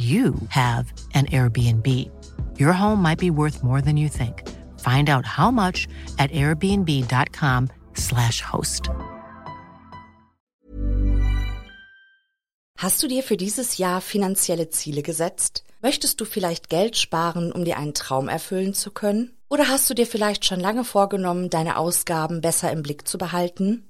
you have an Airbnb. Your home might be worth more than you think. Find out how much at airbnb.com/slash host. Hast du dir für dieses Jahr finanzielle Ziele gesetzt? Möchtest du vielleicht Geld sparen, um dir einen Traum erfüllen zu können? Oder hast du dir vielleicht schon lange vorgenommen, deine Ausgaben besser im Blick zu behalten?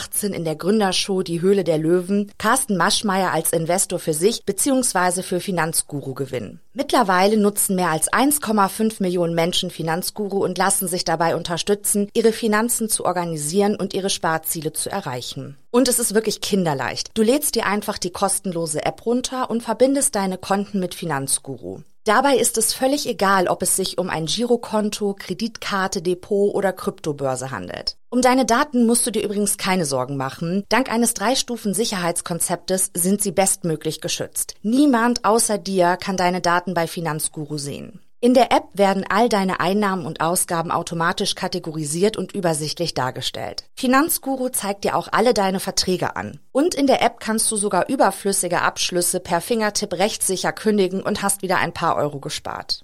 2018 in der Gründershow Die Höhle der Löwen Carsten Maschmeyer als Investor für sich bzw. für Finanzguru gewinnen. Mittlerweile nutzen mehr als 1,5 Millionen Menschen Finanzguru und lassen sich dabei unterstützen, ihre Finanzen zu organisieren und ihre Sparziele zu erreichen. Und es ist wirklich kinderleicht. Du lädst dir einfach die kostenlose App runter und verbindest deine Konten mit Finanzguru. Dabei ist es völlig egal, ob es sich um ein Girokonto, Kreditkarte, Depot oder Kryptobörse handelt. Um deine Daten musst du dir übrigens keine Sorgen machen. Dank eines Drei-Stufen-Sicherheitskonzeptes sind sie bestmöglich geschützt. Niemand außer dir kann deine Daten bei Finanzguru sehen. In der App werden all deine Einnahmen und Ausgaben automatisch kategorisiert und übersichtlich dargestellt. Finanzguru zeigt dir auch alle deine Verträge an. Und in der App kannst du sogar überflüssige Abschlüsse per Fingertipp rechtssicher kündigen und hast wieder ein paar Euro gespart.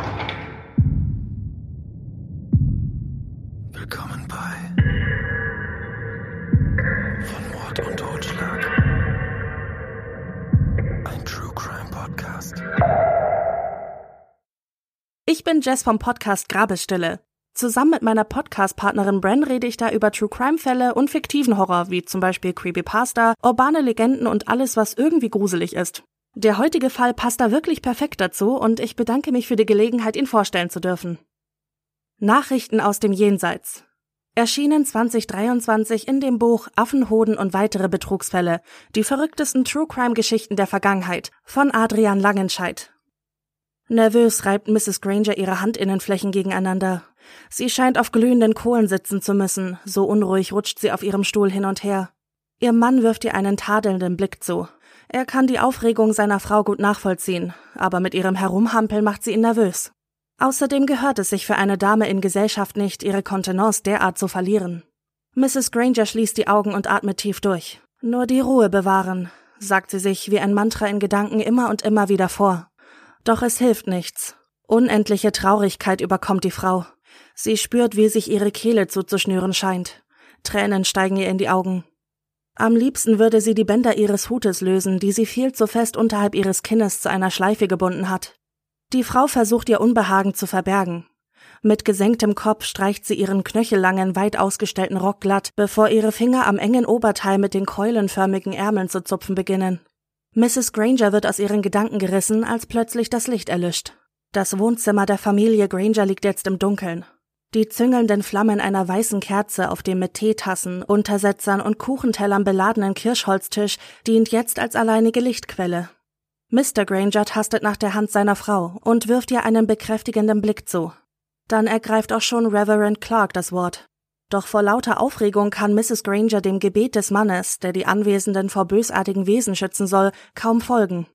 Podcast. Ich bin Jess vom Podcast Grabesstille. Zusammen mit meiner Podcast-Partnerin Bren rede ich da über True Crime-Fälle und fiktiven Horror, wie zum Beispiel Creepypasta, urbane Legenden und alles, was irgendwie gruselig ist. Der heutige Fall passt da wirklich perfekt dazu und ich bedanke mich für die Gelegenheit, ihn vorstellen zu dürfen. Nachrichten aus dem Jenseits. Erschienen 2023 in dem Buch Affenhoden und weitere Betrugsfälle, die verrücktesten True Crime Geschichten der Vergangenheit von Adrian Langenscheidt. Nervös reibt Mrs. Granger ihre Handinnenflächen gegeneinander. Sie scheint auf glühenden Kohlen sitzen zu müssen, so unruhig rutscht sie auf ihrem Stuhl hin und her. Ihr Mann wirft ihr einen tadelnden Blick zu. Er kann die Aufregung seiner Frau gut nachvollziehen, aber mit ihrem Herumhampeln macht sie ihn nervös. Außerdem gehört es sich für eine Dame in Gesellschaft nicht, ihre Kontenance derart zu verlieren. Mrs. Granger schließt die Augen und atmet tief durch. Nur die Ruhe bewahren, sagt sie sich wie ein Mantra in Gedanken immer und immer wieder vor. Doch es hilft nichts. Unendliche Traurigkeit überkommt die Frau. Sie spürt, wie sich ihre Kehle zuzuschnüren scheint. Tränen steigen ihr in die Augen. Am liebsten würde sie die Bänder ihres Hutes lösen, die sie viel zu fest unterhalb ihres Kinnes zu einer Schleife gebunden hat. Die Frau versucht ihr Unbehagen zu verbergen. Mit gesenktem Kopf streicht sie ihren knöchellangen, weit ausgestellten Rock glatt, bevor ihre Finger am engen Oberteil mit den keulenförmigen Ärmeln zu zupfen beginnen. Mrs. Granger wird aus ihren Gedanken gerissen, als plötzlich das Licht erlischt. Das Wohnzimmer der Familie Granger liegt jetzt im Dunkeln. Die züngelnden Flammen einer weißen Kerze auf dem mit Teetassen, Untersetzern und Kuchentellern beladenen Kirschholztisch dient jetzt als alleinige Lichtquelle. Mr. Granger tastet nach der Hand seiner Frau und wirft ihr einen bekräftigenden Blick zu. Dann ergreift auch schon Reverend Clark das Wort. Doch vor lauter Aufregung kann Mrs. Granger dem Gebet des Mannes, der die Anwesenden vor bösartigen Wesen schützen soll, kaum folgen.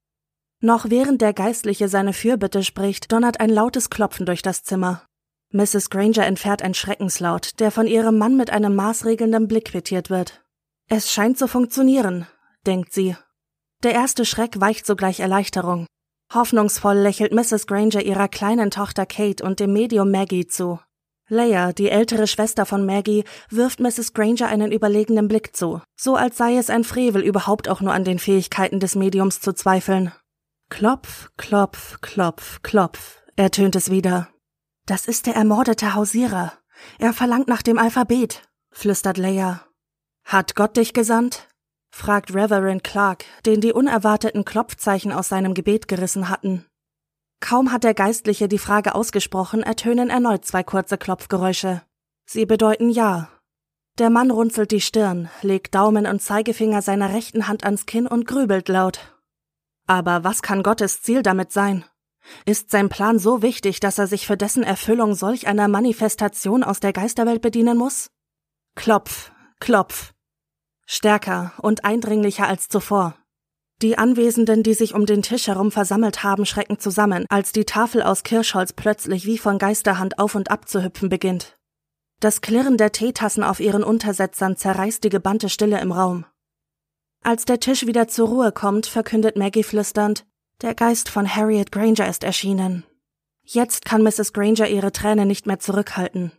Noch während der Geistliche seine Fürbitte spricht, donnert ein lautes Klopfen durch das Zimmer. Mrs. Granger entfährt ein Schreckenslaut, der von ihrem Mann mit einem maßregelnden Blick quittiert wird. Es scheint zu funktionieren, denkt sie. Der erste Schreck weicht sogleich Erleichterung. Hoffnungsvoll lächelt Mrs. Granger ihrer kleinen Tochter Kate und dem Medium Maggie zu. Leia, die ältere Schwester von Maggie, wirft Mrs. Granger einen überlegenen Blick zu, so als sei es ein Frevel, überhaupt auch nur an den Fähigkeiten des Mediums zu zweifeln. Klopf, klopf, klopf, klopf, ertönt es wieder. Das ist der ermordete Hausierer. Er verlangt nach dem Alphabet, flüstert Leia. Hat Gott dich gesandt? Fragt Reverend Clark, den die unerwarteten Klopfzeichen aus seinem Gebet gerissen hatten. Kaum hat der Geistliche die Frage ausgesprochen, ertönen erneut zwei kurze Klopfgeräusche. Sie bedeuten Ja. Der Mann runzelt die Stirn, legt Daumen und Zeigefinger seiner rechten Hand ans Kinn und grübelt laut. Aber was kann Gottes Ziel damit sein? Ist sein Plan so wichtig, dass er sich für dessen Erfüllung solch einer Manifestation aus der Geisterwelt bedienen muss? Klopf, klopf. Stärker und eindringlicher als zuvor. Die Anwesenden, die sich um den Tisch herum versammelt haben, schrecken zusammen, als die Tafel aus Kirschholz plötzlich wie von Geisterhand auf und ab zu hüpfen beginnt. Das Klirren der Teetassen auf ihren Untersetzern zerreißt die gebannte Stille im Raum. Als der Tisch wieder zur Ruhe kommt, verkündet Maggie flüsternd, der Geist von Harriet Granger ist erschienen. Jetzt kann Mrs. Granger ihre Tränen nicht mehr zurückhalten.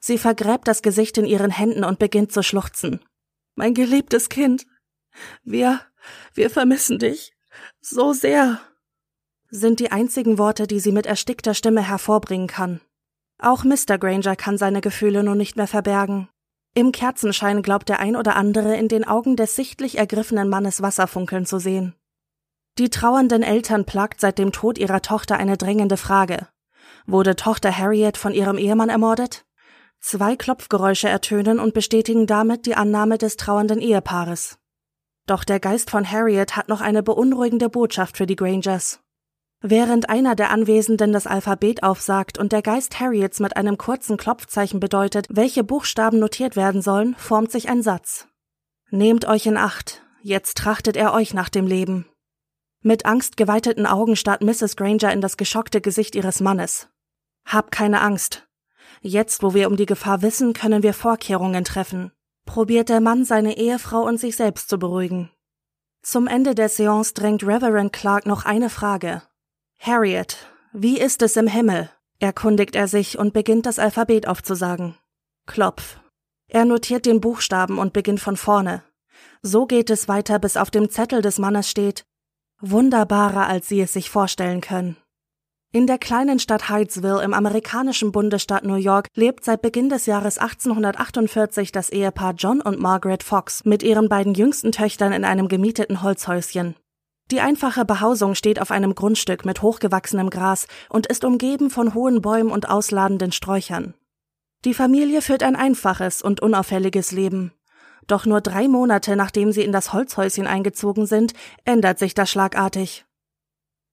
Sie vergräbt das Gesicht in ihren Händen und beginnt zu schluchzen. Mein geliebtes Kind. Wir, wir vermissen dich. So sehr. Sind die einzigen Worte, die sie mit erstickter Stimme hervorbringen kann. Auch Mr. Granger kann seine Gefühle nun nicht mehr verbergen. Im Kerzenschein glaubt der ein oder andere in den Augen des sichtlich ergriffenen Mannes Wasser funkeln zu sehen. Die trauernden Eltern plagt seit dem Tod ihrer Tochter eine drängende Frage. Wurde Tochter Harriet von ihrem Ehemann ermordet? Zwei Klopfgeräusche ertönen und bestätigen damit die Annahme des trauernden Ehepaares. Doch der Geist von Harriet hat noch eine beunruhigende Botschaft für die Grangers. Während einer der Anwesenden das Alphabet aufsagt und der Geist Harriets mit einem kurzen Klopfzeichen bedeutet, welche Buchstaben notiert werden sollen, formt sich ein Satz. Nehmt euch in Acht, jetzt trachtet er euch nach dem Leben. Mit angstgeweiteten Augen starrt Mrs. Granger in das geschockte Gesicht ihres Mannes. Hab keine Angst. Jetzt, wo wir um die Gefahr wissen, können wir Vorkehrungen treffen. Probiert der Mann, seine Ehefrau und sich selbst zu beruhigen. Zum Ende der Seance drängt Reverend Clark noch eine Frage. Harriet, wie ist es im Himmel? erkundigt er sich und beginnt das Alphabet aufzusagen. Klopf. Er notiert den Buchstaben und beginnt von vorne. So geht es weiter, bis auf dem Zettel des Mannes steht Wunderbarer, als Sie es sich vorstellen können. In der kleinen Stadt Hydesville im amerikanischen Bundesstaat New York lebt seit Beginn des Jahres 1848 das Ehepaar John und Margaret Fox mit ihren beiden jüngsten Töchtern in einem gemieteten Holzhäuschen. Die einfache Behausung steht auf einem Grundstück mit hochgewachsenem Gras und ist umgeben von hohen Bäumen und ausladenden Sträuchern. Die Familie führt ein einfaches und unauffälliges Leben. Doch nur drei Monate nachdem sie in das Holzhäuschen eingezogen sind, ändert sich das schlagartig.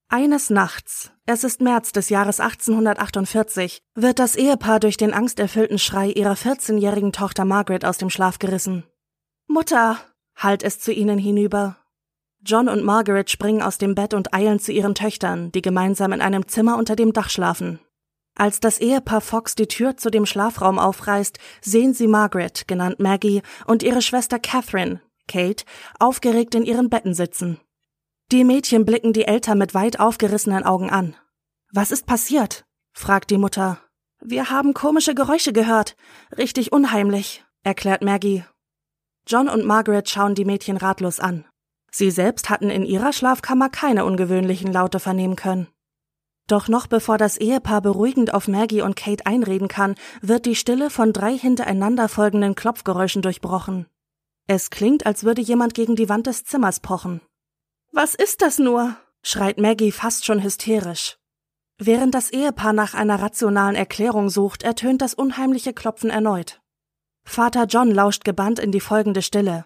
Eines Nachts, es ist März des Jahres 1848, wird das Ehepaar durch den angsterfüllten Schrei ihrer 14-jährigen Tochter Margaret aus dem Schlaf gerissen. Mutter, hallt es zu ihnen hinüber. John und Margaret springen aus dem Bett und eilen zu ihren Töchtern, die gemeinsam in einem Zimmer unter dem Dach schlafen. Als das Ehepaar Fox die Tür zu dem Schlafraum aufreißt, sehen sie Margaret, genannt Maggie, und ihre Schwester Catherine, Kate, aufgeregt in ihren Betten sitzen. Die Mädchen blicken die Eltern mit weit aufgerissenen Augen an. Was ist passiert? fragt die Mutter. Wir haben komische Geräusche gehört. Richtig unheimlich, erklärt Maggie. John und Margaret schauen die Mädchen ratlos an. Sie selbst hatten in ihrer Schlafkammer keine ungewöhnlichen Laute vernehmen können. Doch noch bevor das Ehepaar beruhigend auf Maggie und Kate einreden kann, wird die Stille von drei hintereinander folgenden Klopfgeräuschen durchbrochen. Es klingt, als würde jemand gegen die Wand des Zimmers pochen. Was ist das nur? schreit Maggie fast schon hysterisch. Während das Ehepaar nach einer rationalen Erklärung sucht, ertönt das unheimliche Klopfen erneut. Vater John lauscht gebannt in die folgende Stille.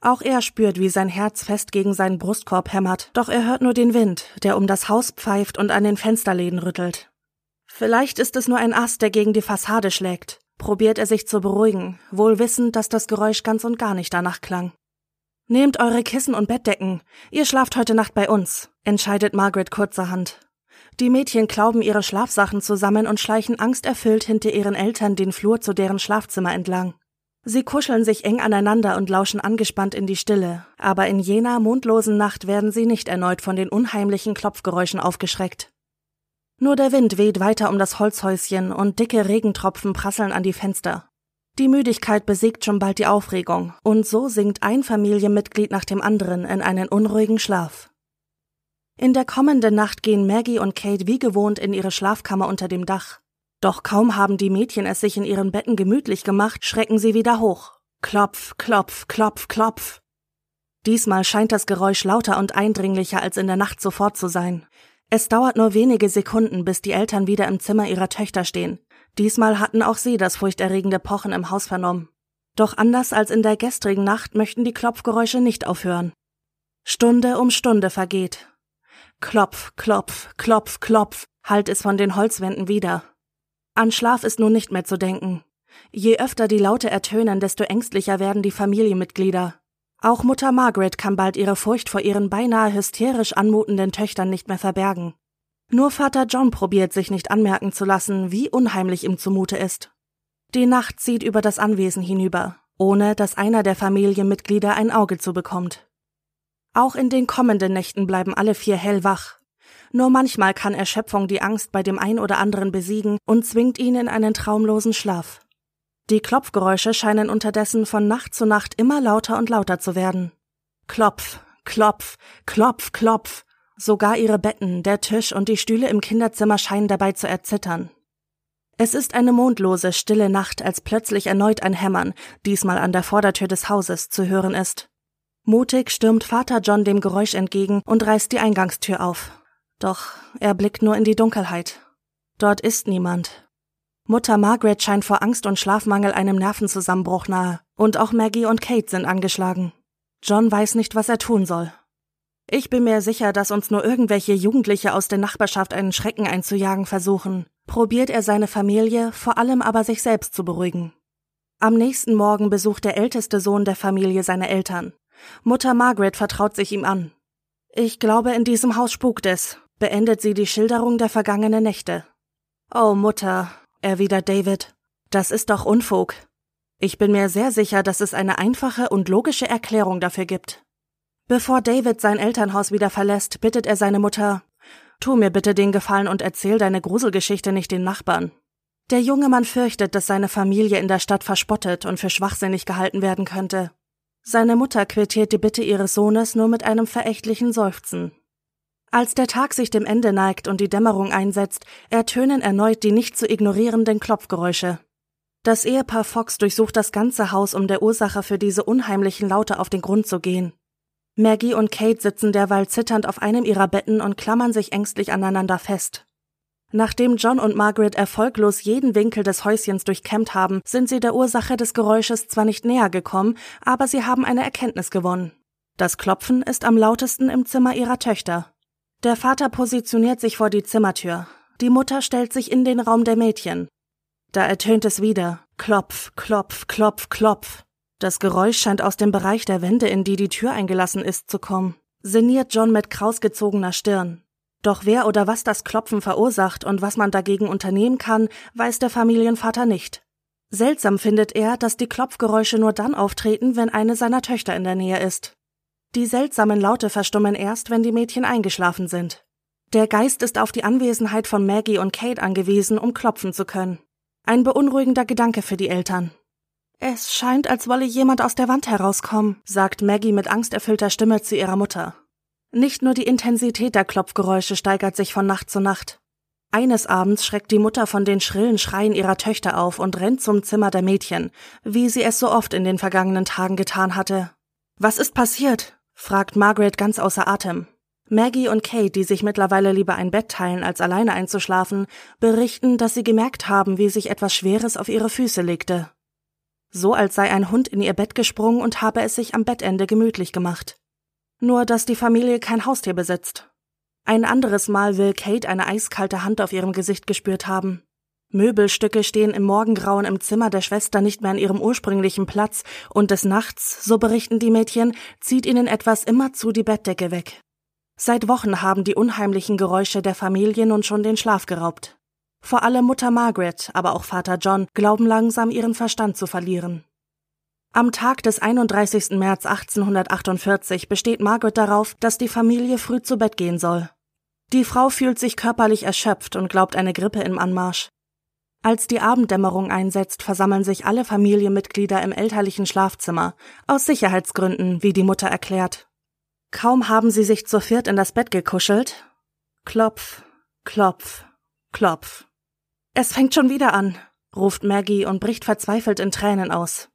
Auch er spürt, wie sein Herz fest gegen seinen Brustkorb hämmert, doch er hört nur den Wind, der um das Haus pfeift und an den Fensterläden rüttelt. Vielleicht ist es nur ein Ast, der gegen die Fassade schlägt, probiert er sich zu beruhigen, wohl wissend, dass das Geräusch ganz und gar nicht danach klang. Nehmt eure Kissen und Bettdecken, ihr schlaft heute Nacht bei uns, entscheidet Margaret kurzerhand. Die Mädchen klauben ihre Schlafsachen zusammen und schleichen angsterfüllt hinter ihren Eltern den Flur zu deren Schlafzimmer entlang. Sie kuscheln sich eng aneinander und lauschen angespannt in die Stille, aber in jener mondlosen Nacht werden sie nicht erneut von den unheimlichen Klopfgeräuschen aufgeschreckt. Nur der Wind weht weiter um das Holzhäuschen und dicke Regentropfen prasseln an die Fenster. Die Müdigkeit besiegt schon bald die Aufregung, und so sinkt ein Familienmitglied nach dem anderen in einen unruhigen Schlaf. In der kommenden Nacht gehen Maggie und Kate wie gewohnt in ihre Schlafkammer unter dem Dach. Doch kaum haben die Mädchen es sich in ihren Betten gemütlich gemacht, schrecken sie wieder hoch. Klopf, klopf, klopf, klopf. Diesmal scheint das Geräusch lauter und eindringlicher als in der Nacht zuvor zu sein. Es dauert nur wenige Sekunden, bis die Eltern wieder im Zimmer ihrer Töchter stehen. Diesmal hatten auch sie das furchterregende Pochen im Haus vernommen. Doch anders als in der gestrigen Nacht möchten die Klopfgeräusche nicht aufhören. Stunde um Stunde vergeht. Klopf, klopf, klopf, klopf, hallt es von den Holzwänden wieder. An Schlaf ist nun nicht mehr zu denken. Je öfter die Laute ertönen, desto ängstlicher werden die Familienmitglieder. Auch Mutter Margaret kann bald ihre Furcht vor ihren beinahe hysterisch anmutenden Töchtern nicht mehr verbergen. Nur Vater John probiert sich nicht anmerken zu lassen, wie unheimlich ihm zumute ist. Die Nacht zieht über das Anwesen hinüber, ohne dass einer der Familienmitglieder ein Auge zu bekommt. Auch in den kommenden Nächten bleiben alle vier hellwach, nur manchmal kann Erschöpfung die Angst bei dem ein oder anderen besiegen und zwingt ihn in einen traumlosen Schlaf. Die Klopfgeräusche scheinen unterdessen von Nacht zu Nacht immer lauter und lauter zu werden. Klopf, klopf, klopf, klopf. Sogar ihre Betten, der Tisch und die Stühle im Kinderzimmer scheinen dabei zu erzittern. Es ist eine mondlose, stille Nacht, als plötzlich erneut ein Hämmern, diesmal an der Vordertür des Hauses, zu hören ist. Mutig stürmt Vater John dem Geräusch entgegen und reißt die Eingangstür auf. Doch er blickt nur in die Dunkelheit. Dort ist niemand. Mutter Margaret scheint vor Angst und Schlafmangel einem Nervenzusammenbruch nahe, und auch Maggie und Kate sind angeschlagen. John weiß nicht, was er tun soll. Ich bin mir sicher, dass uns nur irgendwelche Jugendliche aus der Nachbarschaft einen Schrecken einzujagen versuchen, probiert er seine Familie, vor allem aber sich selbst zu beruhigen. Am nächsten Morgen besucht der älteste Sohn der Familie seine Eltern. Mutter Margaret vertraut sich ihm an. Ich glaube, in diesem Haus spukt es, beendet sie die Schilderung der vergangenen Nächte. Oh Mutter, erwidert David, das ist doch Unfug. Ich bin mir sehr sicher, dass es eine einfache und logische Erklärung dafür gibt. Bevor David sein Elternhaus wieder verlässt, bittet er seine Mutter, Tu mir bitte den Gefallen und erzähl deine Gruselgeschichte nicht den Nachbarn. Der junge Mann fürchtet, dass seine Familie in der Stadt verspottet und für schwachsinnig gehalten werden könnte. Seine Mutter quittiert die Bitte ihres Sohnes nur mit einem verächtlichen Seufzen. Als der Tag sich dem Ende neigt und die Dämmerung einsetzt, ertönen erneut die nicht zu ignorierenden Klopfgeräusche. Das Ehepaar Fox durchsucht das ganze Haus, um der Ursache für diese unheimlichen Laute auf den Grund zu gehen. Maggie und Kate sitzen derweil zitternd auf einem ihrer Betten und klammern sich ängstlich aneinander fest. Nachdem John und Margaret erfolglos jeden Winkel des Häuschens durchkämmt haben, sind sie der Ursache des Geräusches zwar nicht näher gekommen, aber sie haben eine Erkenntnis gewonnen. Das Klopfen ist am lautesten im Zimmer ihrer Töchter. Der Vater positioniert sich vor die Zimmertür. Die Mutter stellt sich in den Raum der Mädchen. Da ertönt es wieder. Klopf, klopf, klopf, klopf. Das Geräusch scheint aus dem Bereich der Wände, in die die Tür eingelassen ist, zu kommen. Sinniert John mit krausgezogener Stirn. Doch wer oder was das Klopfen verursacht und was man dagegen unternehmen kann, weiß der Familienvater nicht. Seltsam findet er, dass die Klopfgeräusche nur dann auftreten, wenn eine seiner Töchter in der Nähe ist. Die seltsamen Laute verstummen erst, wenn die Mädchen eingeschlafen sind. Der Geist ist auf die Anwesenheit von Maggie und Kate angewiesen, um klopfen zu können. Ein beunruhigender Gedanke für die Eltern. Es scheint, als wolle jemand aus der Wand herauskommen, sagt Maggie mit angsterfüllter Stimme zu ihrer Mutter. Nicht nur die Intensität der Klopfgeräusche steigert sich von Nacht zu Nacht. Eines Abends schreckt die Mutter von den schrillen Schreien ihrer Töchter auf und rennt zum Zimmer der Mädchen, wie sie es so oft in den vergangenen Tagen getan hatte. Was ist passiert? fragt Margaret ganz außer Atem. Maggie und Kate, die sich mittlerweile lieber ein Bett teilen, als alleine einzuschlafen, berichten, dass sie gemerkt haben, wie sich etwas Schweres auf ihre Füße legte. So als sei ein Hund in ihr Bett gesprungen und habe es sich am Bettende gemütlich gemacht. Nur, dass die Familie kein Haustier besitzt. Ein anderes Mal will Kate eine eiskalte Hand auf ihrem Gesicht gespürt haben. Möbelstücke stehen im Morgengrauen im Zimmer der Schwester nicht mehr an ihrem ursprünglichen Platz, und des Nachts, so berichten die Mädchen, zieht ihnen etwas immerzu die Bettdecke weg. Seit Wochen haben die unheimlichen Geräusche der Familie nun schon den Schlaf geraubt. Vor allem Mutter Margaret, aber auch Vater John glauben langsam ihren Verstand zu verlieren. Am Tag des 31. März 1848 besteht Margaret darauf, dass die Familie früh zu Bett gehen soll. Die Frau fühlt sich körperlich erschöpft und glaubt eine Grippe im Anmarsch. Als die Abenddämmerung einsetzt, versammeln sich alle Familienmitglieder im elterlichen Schlafzimmer, aus Sicherheitsgründen, wie die Mutter erklärt. Kaum haben sie sich zu viert in das Bett gekuschelt. Klopf, klopf, klopf. Es fängt schon wieder an, ruft Maggie und bricht verzweifelt in Tränen aus.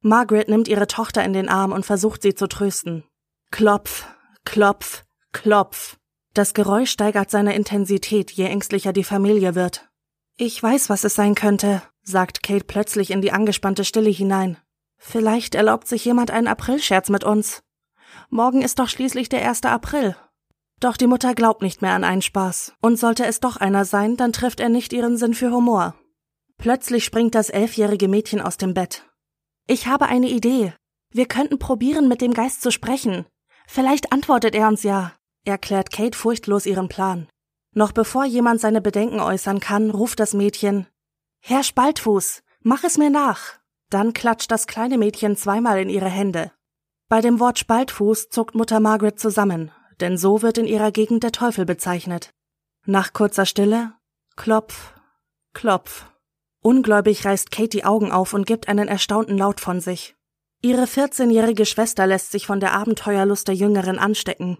Margaret nimmt ihre Tochter in den Arm und versucht sie zu trösten. Klopf, klopf, klopf. Das Geräusch steigert seine Intensität, je ängstlicher die Familie wird. Ich weiß, was es sein könnte, sagt Kate plötzlich in die angespannte Stille hinein. Vielleicht erlaubt sich jemand einen Aprilscherz mit uns. Morgen ist doch schließlich der 1. April. Doch die Mutter glaubt nicht mehr an einen Spaß. Und sollte es doch einer sein, dann trifft er nicht ihren Sinn für Humor. Plötzlich springt das elfjährige Mädchen aus dem Bett. Ich habe eine Idee. Wir könnten probieren, mit dem Geist zu sprechen. Vielleicht antwortet er uns ja, erklärt Kate furchtlos ihren Plan. Noch bevor jemand seine Bedenken äußern kann, ruft das Mädchen Herr Spaltfuß, mach es mir nach. Dann klatscht das kleine Mädchen zweimal in ihre Hände. Bei dem Wort Spaltfuß zuckt Mutter Margaret zusammen, denn so wird in ihrer Gegend der Teufel bezeichnet. Nach kurzer Stille Klopf, Klopf. Ungläubig reißt Kate die Augen auf und gibt einen erstaunten Laut von sich. Ihre 14-jährige Schwester lässt sich von der Abenteuerlust der Jüngeren anstecken.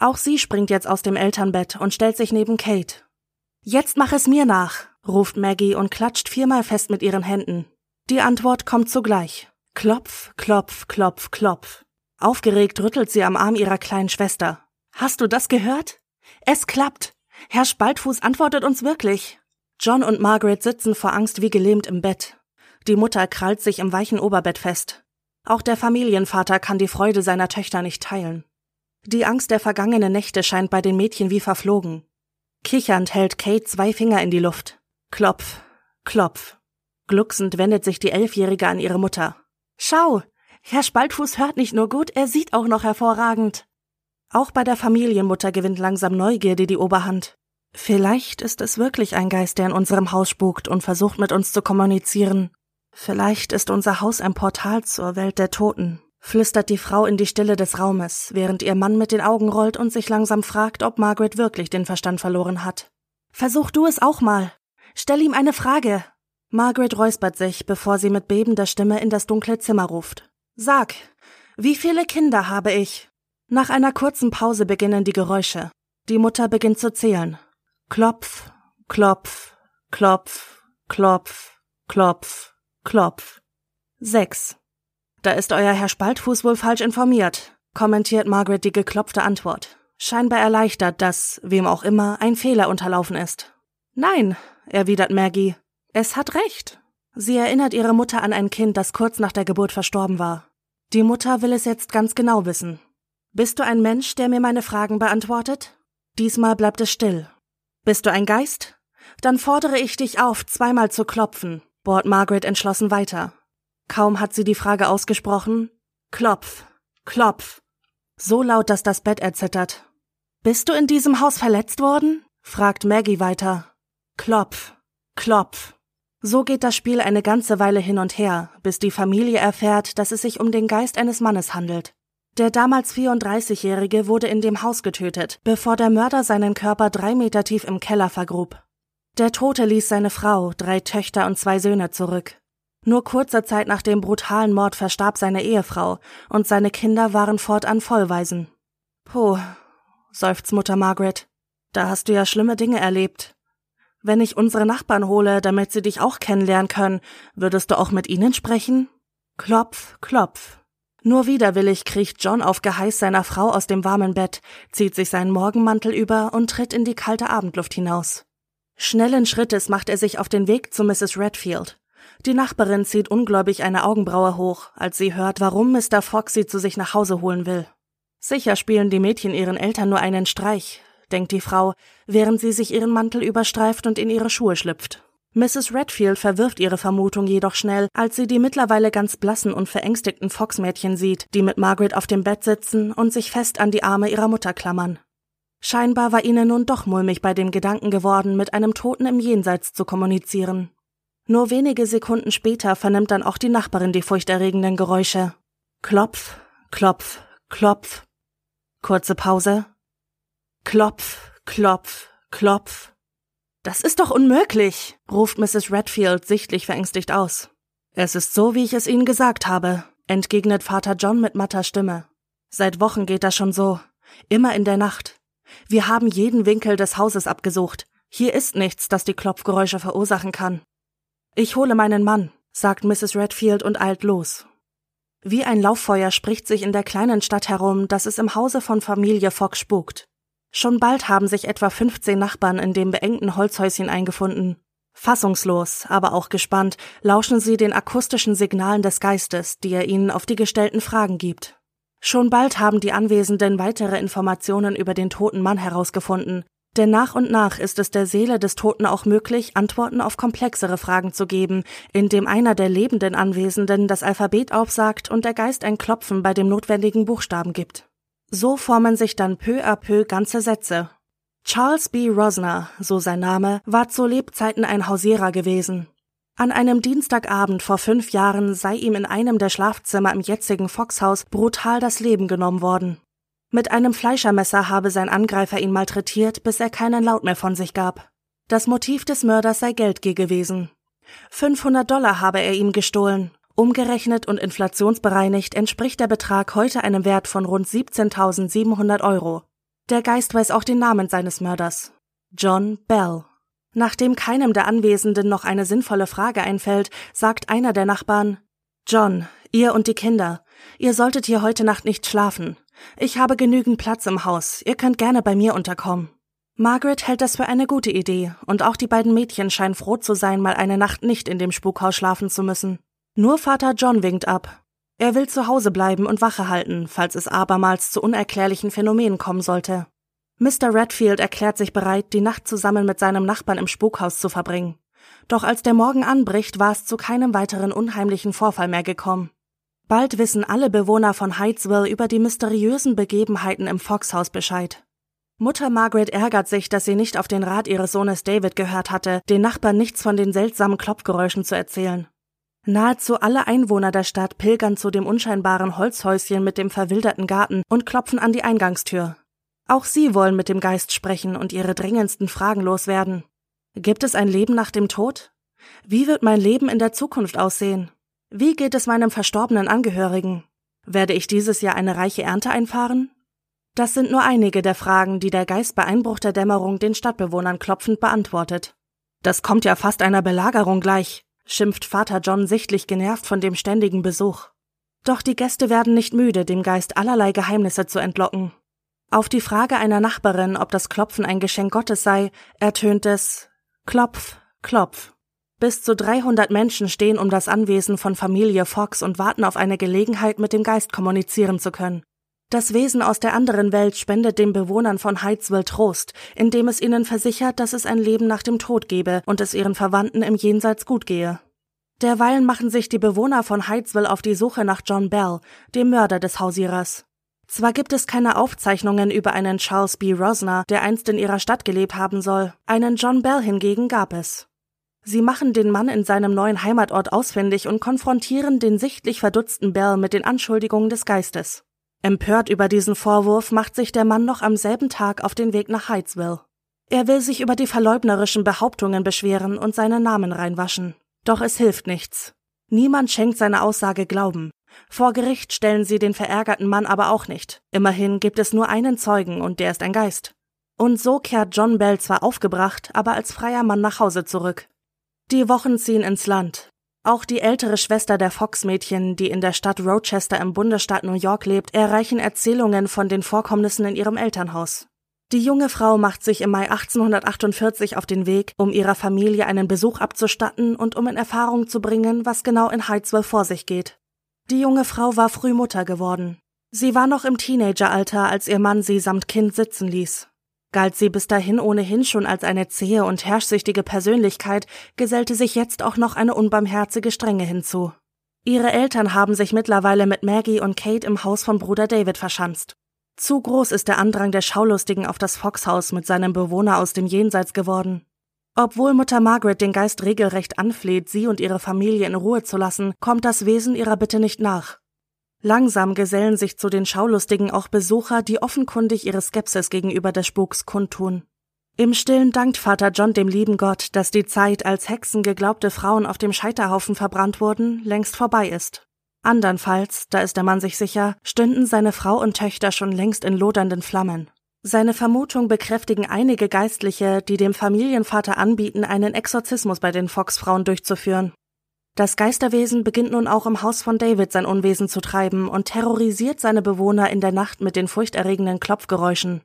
Auch sie springt jetzt aus dem Elternbett und stellt sich neben Kate. Jetzt mach es mir nach, ruft Maggie und klatscht viermal fest mit ihren Händen. Die Antwort kommt zugleich. Klopf, klopf, klopf, klopf. Aufgeregt rüttelt sie am Arm ihrer kleinen Schwester. Hast du das gehört? Es klappt. Herr Spaltfuß antwortet uns wirklich. John und Margaret sitzen vor Angst wie gelähmt im Bett. Die Mutter krallt sich im weichen Oberbett fest. Auch der Familienvater kann die Freude seiner Töchter nicht teilen. Die Angst der vergangenen Nächte scheint bei den Mädchen wie verflogen. Kichernd hält Kate zwei Finger in die Luft. Klopf, klopf. Glucksend wendet sich die Elfjährige an ihre Mutter. Schau, Herr Spaltfuß hört nicht nur gut, er sieht auch noch hervorragend. Auch bei der Familienmutter gewinnt langsam Neugierde die Oberhand. Vielleicht ist es wirklich ein Geist, der in unserem Haus spukt und versucht mit uns zu kommunizieren. Vielleicht ist unser Haus ein Portal zur Welt der Toten, flüstert die Frau in die Stille des Raumes, während ihr Mann mit den Augen rollt und sich langsam fragt, ob Margaret wirklich den Verstand verloren hat. Versuch du es auch mal. Stell ihm eine Frage. Margaret räuspert sich, bevor sie mit bebender Stimme in das dunkle Zimmer ruft. Sag, wie viele Kinder habe ich? Nach einer kurzen Pause beginnen die Geräusche. Die Mutter beginnt zu zählen. Klopf, klopf, klopf, klopf, klopf, klopf. Sechs. Da ist euer Herr Spaltfuß wohl falsch informiert, kommentiert Margaret die geklopfte Antwort. Scheinbar erleichtert, dass, wem auch immer, ein Fehler unterlaufen ist. Nein, erwidert Maggie. Es hat recht. Sie erinnert ihre Mutter an ein Kind, das kurz nach der Geburt verstorben war. Die Mutter will es jetzt ganz genau wissen. Bist du ein Mensch, der mir meine Fragen beantwortet? Diesmal bleibt es still. Bist du ein Geist? Dann fordere ich dich auf, zweimal zu klopfen, bohrt Margaret entschlossen weiter. Kaum hat sie die Frage ausgesprochen. Klopf, klopf. So laut, dass das Bett erzittert. Bist du in diesem Haus verletzt worden? fragt Maggie weiter. Klopf, klopf. So geht das Spiel eine ganze Weile hin und her, bis die Familie erfährt, dass es sich um den Geist eines Mannes handelt. Der damals 34-Jährige wurde in dem Haus getötet, bevor der Mörder seinen Körper drei Meter tief im Keller vergrub. Der Tote ließ seine Frau, drei Töchter und zwei Söhne zurück. Nur kurze Zeit nach dem brutalen Mord verstarb seine Ehefrau und seine Kinder waren fortan Vollwaisen. Puh, seufzt Mutter Margaret. Da hast du ja schlimme Dinge erlebt. Wenn ich unsere Nachbarn hole, damit sie dich auch kennenlernen können, würdest du auch mit ihnen sprechen? Klopf, klopf. Nur widerwillig kriecht John auf Geheiß seiner Frau aus dem warmen Bett, zieht sich seinen Morgenmantel über und tritt in die kalte Abendluft hinaus. Schnellen Schrittes macht er sich auf den Weg zu Mrs. Redfield. Die Nachbarin zieht ungläubig eine Augenbraue hoch, als sie hört, warum Mr. Fox sie zu sich nach Hause holen will. Sicher spielen die Mädchen ihren Eltern nur einen Streich, denkt die Frau, während sie sich ihren Mantel überstreift und in ihre Schuhe schlüpft. Mrs. Redfield verwirft ihre Vermutung jedoch schnell, als sie die mittlerweile ganz blassen und verängstigten Fox-Mädchen sieht, die mit Margaret auf dem Bett sitzen und sich fest an die Arme ihrer Mutter klammern. Scheinbar war ihnen nun doch mulmig bei dem Gedanken geworden, mit einem Toten im Jenseits zu kommunizieren. Nur wenige Sekunden später vernimmt dann auch die Nachbarin die furchterregenden Geräusche. Klopf, klopf, klopf. Kurze Pause. Klopf, klopf, klopf. Das ist doch unmöglich, ruft Mrs. Redfield sichtlich verängstigt aus. Es ist so, wie ich es Ihnen gesagt habe, entgegnet Vater John mit matter Stimme. Seit Wochen geht das schon so. Immer in der Nacht. Wir haben jeden Winkel des Hauses abgesucht. Hier ist nichts, das die Klopfgeräusche verursachen kann. Ich hole meinen Mann, sagt Mrs. Redfield und eilt los. Wie ein Lauffeuer spricht sich in der kleinen Stadt herum, dass es im Hause von Familie Fox spukt. Schon bald haben sich etwa 15 Nachbarn in dem beengten Holzhäuschen eingefunden. Fassungslos, aber auch gespannt, lauschen sie den akustischen Signalen des Geistes, die er ihnen auf die gestellten Fragen gibt. Schon bald haben die Anwesenden weitere Informationen über den toten Mann herausgefunden, denn nach und nach ist es der Seele des Toten auch möglich, Antworten auf komplexere Fragen zu geben, indem einer der lebenden Anwesenden das Alphabet aufsagt und der Geist ein Klopfen bei dem notwendigen Buchstaben gibt. So formen sich dann peu à peu ganze Sätze. Charles B. Rosner, so sein Name, war zu Lebzeiten ein Hausierer gewesen. An einem Dienstagabend vor fünf Jahren sei ihm in einem der Schlafzimmer im jetzigen Foxhaus brutal das Leben genommen worden. Mit einem Fleischermesser habe sein Angreifer ihn malträtiert, bis er keinen Laut mehr von sich gab. Das Motiv des Mörders sei Geldgier gewesen. 500 Dollar habe er ihm gestohlen Umgerechnet und inflationsbereinigt entspricht der Betrag heute einem Wert von rund 17.700 Euro. Der Geist weiß auch den Namen seines Mörders. John Bell. Nachdem keinem der Anwesenden noch eine sinnvolle Frage einfällt, sagt einer der Nachbarn John, ihr und die Kinder, ihr solltet hier heute Nacht nicht schlafen. Ich habe genügend Platz im Haus, ihr könnt gerne bei mir unterkommen. Margaret hält das für eine gute Idee, und auch die beiden Mädchen scheinen froh zu sein, mal eine Nacht nicht in dem Spukhaus schlafen zu müssen. Nur Vater John winkt ab. Er will zu Hause bleiben und Wache halten, falls es abermals zu unerklärlichen Phänomenen kommen sollte. Mr. Redfield erklärt sich bereit, die Nacht zusammen mit seinem Nachbarn im Spukhaus zu verbringen. Doch als der Morgen anbricht, war es zu keinem weiteren unheimlichen Vorfall mehr gekommen. Bald wissen alle Bewohner von Hydesville über die mysteriösen Begebenheiten im Foxhaus Bescheid. Mutter Margaret ärgert sich, dass sie nicht auf den Rat ihres Sohnes David gehört hatte, den Nachbarn nichts von den seltsamen Klopfgeräuschen zu erzählen. Nahezu alle Einwohner der Stadt pilgern zu dem unscheinbaren Holzhäuschen mit dem verwilderten Garten und klopfen an die Eingangstür. Auch sie wollen mit dem Geist sprechen und ihre dringendsten Fragen loswerden. Gibt es ein Leben nach dem Tod? Wie wird mein Leben in der Zukunft aussehen? Wie geht es meinem verstorbenen Angehörigen? Werde ich dieses Jahr eine reiche Ernte einfahren? Das sind nur einige der Fragen, die der Geist bei Einbruch der Dämmerung den Stadtbewohnern klopfend beantwortet. Das kommt ja fast einer Belagerung gleich, schimpft Vater John sichtlich genervt von dem ständigen Besuch. Doch die Gäste werden nicht müde, dem Geist allerlei Geheimnisse zu entlocken. Auf die Frage einer Nachbarin, ob das Klopfen ein Geschenk Gottes sei, ertönt es Klopf, Klopf. Bis zu 300 Menschen stehen um das Anwesen von Familie Fox und warten auf eine Gelegenheit, mit dem Geist kommunizieren zu können. Das Wesen aus der anderen Welt spendet den Bewohnern von Hydesville Trost, indem es ihnen versichert, dass es ein Leben nach dem Tod gebe und es ihren Verwandten im Jenseits gut gehe. Derweilen machen sich die Bewohner von Hydesville auf die Suche nach John Bell, dem Mörder des Hausierers. Zwar gibt es keine Aufzeichnungen über einen Charles B. Rosner, der einst in ihrer Stadt gelebt haben soll, einen John Bell hingegen gab es. Sie machen den Mann in seinem neuen Heimatort ausfindig und konfrontieren den sichtlich verdutzten Bell mit den Anschuldigungen des Geistes. Empört über diesen Vorwurf macht sich der Mann noch am selben Tag auf den Weg nach Hydesville. Er will sich über die verleugnerischen Behauptungen beschweren und seinen Namen reinwaschen. Doch es hilft nichts. Niemand schenkt seiner Aussage Glauben. Vor Gericht stellen sie den verärgerten Mann aber auch nicht. Immerhin gibt es nur einen Zeugen und der ist ein Geist. Und so kehrt John Bell zwar aufgebracht, aber als freier Mann nach Hause zurück. Die Wochen ziehen ins Land. Auch die ältere Schwester der Fox-Mädchen, die in der Stadt Rochester im Bundesstaat New York lebt, erreichen Erzählungen von den Vorkommnissen in ihrem Elternhaus. Die junge Frau macht sich im Mai 1848 auf den Weg, um ihrer Familie einen Besuch abzustatten und um in Erfahrung zu bringen, was genau in Hydesville vor sich geht. Die junge Frau war früh Mutter geworden. Sie war noch im Teenageralter, als ihr Mann sie samt Kind sitzen ließ. Galt sie bis dahin ohnehin schon als eine zähe und herrschsüchtige Persönlichkeit, gesellte sich jetzt auch noch eine unbarmherzige Strenge hinzu. Ihre Eltern haben sich mittlerweile mit Maggie und Kate im Haus von Bruder David verschanzt. Zu groß ist der Andrang der Schaulustigen auf das Foxhaus mit seinem Bewohner aus dem Jenseits geworden. Obwohl Mutter Margaret den Geist regelrecht anfleht, sie und ihre Familie in Ruhe zu lassen, kommt das Wesen ihrer Bitte nicht nach. Langsam gesellen sich zu den Schaulustigen auch Besucher, die offenkundig ihre Skepsis gegenüber des Spuks kundtun. Im Stillen dankt Vater John dem lieben Gott, dass die Zeit, als Hexen geglaubte Frauen auf dem Scheiterhaufen verbrannt wurden, längst vorbei ist. Andernfalls, da ist der Mann sich sicher, stünden seine Frau und Töchter schon längst in lodernden Flammen. Seine Vermutung bekräftigen einige Geistliche, die dem Familienvater anbieten, einen Exorzismus bei den Fox-Frauen durchzuführen. Das Geisterwesen beginnt nun auch im Haus von David sein Unwesen zu treiben und terrorisiert seine Bewohner in der Nacht mit den furchterregenden Klopfgeräuschen.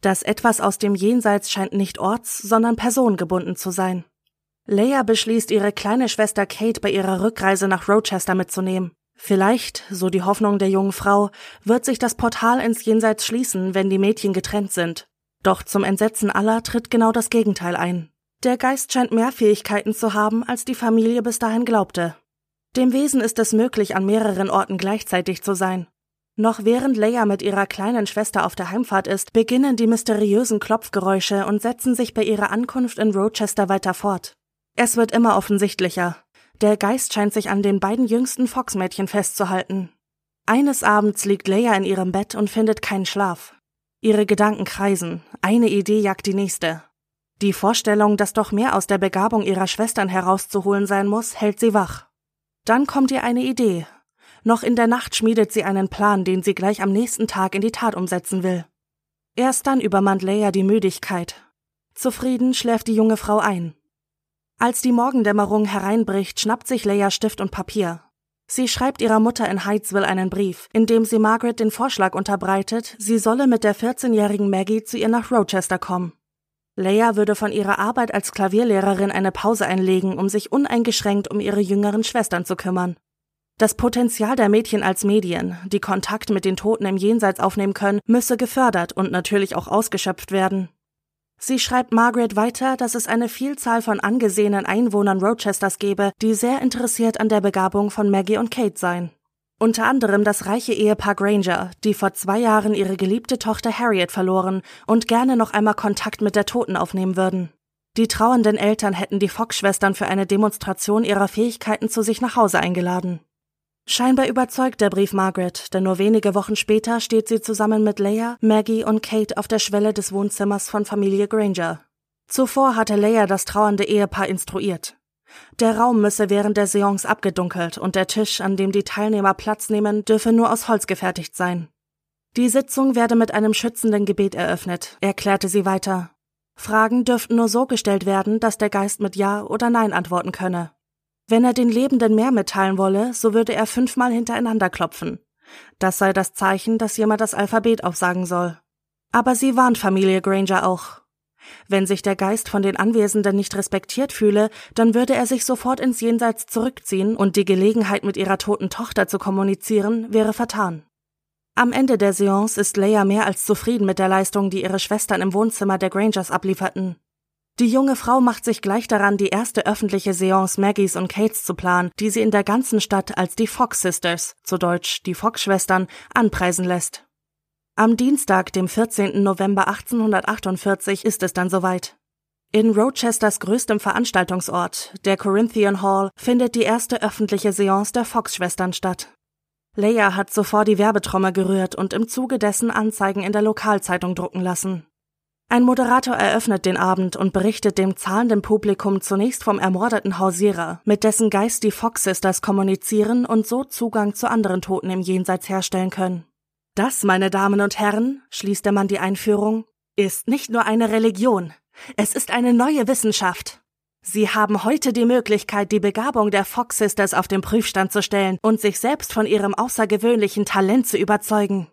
Das Etwas aus dem Jenseits scheint nicht orts-, sondern personengebunden zu sein. Leia beschließt, ihre kleine Schwester Kate bei ihrer Rückreise nach Rochester mitzunehmen. Vielleicht, so die Hoffnung der jungen Frau, wird sich das Portal ins Jenseits schließen, wenn die Mädchen getrennt sind. Doch zum Entsetzen aller tritt genau das Gegenteil ein. Der Geist scheint mehr Fähigkeiten zu haben, als die Familie bis dahin glaubte. Dem Wesen ist es möglich, an mehreren Orten gleichzeitig zu sein. Noch während Leia mit ihrer kleinen Schwester auf der Heimfahrt ist, beginnen die mysteriösen Klopfgeräusche und setzen sich bei ihrer Ankunft in Rochester weiter fort. Es wird immer offensichtlicher. Der Geist scheint sich an den beiden jüngsten Fox-Mädchen festzuhalten. Eines Abends liegt Leia in ihrem Bett und findet keinen Schlaf. Ihre Gedanken kreisen, eine Idee jagt die nächste. Die Vorstellung, dass doch mehr aus der Begabung ihrer Schwestern herauszuholen sein muss, hält sie wach. Dann kommt ihr eine Idee. Noch in der Nacht schmiedet sie einen Plan, den sie gleich am nächsten Tag in die Tat umsetzen will. Erst dann übermannt Leia die Müdigkeit. Zufrieden schläft die junge Frau ein. Als die Morgendämmerung hereinbricht, schnappt sich Leia Stift und Papier. Sie schreibt ihrer Mutter in Hydesville einen Brief, in dem sie Margaret den Vorschlag unterbreitet, sie solle mit der 14-jährigen Maggie zu ihr nach Rochester kommen. Leia würde von ihrer Arbeit als Klavierlehrerin eine Pause einlegen, um sich uneingeschränkt um ihre jüngeren Schwestern zu kümmern. Das Potenzial der Mädchen als Medien, die Kontakt mit den Toten im Jenseits aufnehmen können, müsse gefördert und natürlich auch ausgeschöpft werden. Sie schreibt Margaret weiter, dass es eine Vielzahl von angesehenen Einwohnern Rochesters gebe, die sehr interessiert an der Begabung von Maggie und Kate seien. Unter anderem das reiche Ehepaar Granger, die vor zwei Jahren ihre geliebte Tochter Harriet verloren und gerne noch einmal Kontakt mit der Toten aufnehmen würden. Die trauernden Eltern hätten die Fox-Schwestern für eine Demonstration ihrer Fähigkeiten zu sich nach Hause eingeladen. Scheinbar überzeugt der Brief Margaret, denn nur wenige Wochen später steht sie zusammen mit Leia, Maggie und Kate auf der Schwelle des Wohnzimmers von Familie Granger. Zuvor hatte Leia das trauernde Ehepaar instruiert. Der Raum müsse während der Seance abgedunkelt und der Tisch, an dem die Teilnehmer Platz nehmen, dürfe nur aus Holz gefertigt sein. Die Sitzung werde mit einem schützenden Gebet eröffnet, erklärte sie weiter. Fragen dürften nur so gestellt werden, dass der Geist mit Ja oder Nein antworten könne. Wenn er den Lebenden mehr mitteilen wolle, so würde er fünfmal hintereinander klopfen. Das sei das Zeichen, dass jemand das Alphabet aufsagen soll. Aber sie warnt Familie Granger auch. Wenn sich der Geist von den Anwesenden nicht respektiert fühle, dann würde er sich sofort ins Jenseits zurückziehen und die Gelegenheit, mit ihrer toten Tochter zu kommunizieren, wäre vertan. Am Ende der Seance ist Leia mehr als zufrieden mit der Leistung, die ihre Schwestern im Wohnzimmer der Grangers ablieferten. Die junge Frau macht sich gleich daran, die erste öffentliche Seance Maggies und Kates zu planen, die sie in der ganzen Stadt als die Fox Sisters, zu Deutsch die Fox-Schwestern, anpreisen lässt. Am Dienstag, dem 14. November 1848, ist es dann soweit. In Rochesters größtem Veranstaltungsort, der Corinthian Hall, findet die erste öffentliche Seance der Fox-Schwestern statt. Leia hat zuvor die Werbetrommel gerührt und im Zuge dessen Anzeigen in der Lokalzeitung drucken lassen. Ein Moderator eröffnet den Abend und berichtet dem zahlenden Publikum zunächst vom ermordeten Hausierer, mit dessen Geist die Fox Sisters kommunizieren und so Zugang zu anderen Toten im Jenseits herstellen können. Das, meine Damen und Herren, schließt der Mann die Einführung, ist nicht nur eine Religion, es ist eine neue Wissenschaft. Sie haben heute die Möglichkeit, die Begabung der Fox Sisters auf den Prüfstand zu stellen und sich selbst von ihrem außergewöhnlichen Talent zu überzeugen.